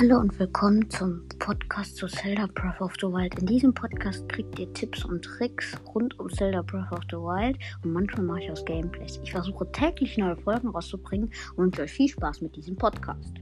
Hallo und willkommen zum Podcast zu Zelda Breath of the Wild. In diesem Podcast kriegt ihr Tipps und Tricks rund um Zelda Breath of the Wild und manchmal mache ich auch Gameplays. Ich versuche täglich neue Folgen rauszubringen und wünsche euch viel Spaß mit diesem Podcast.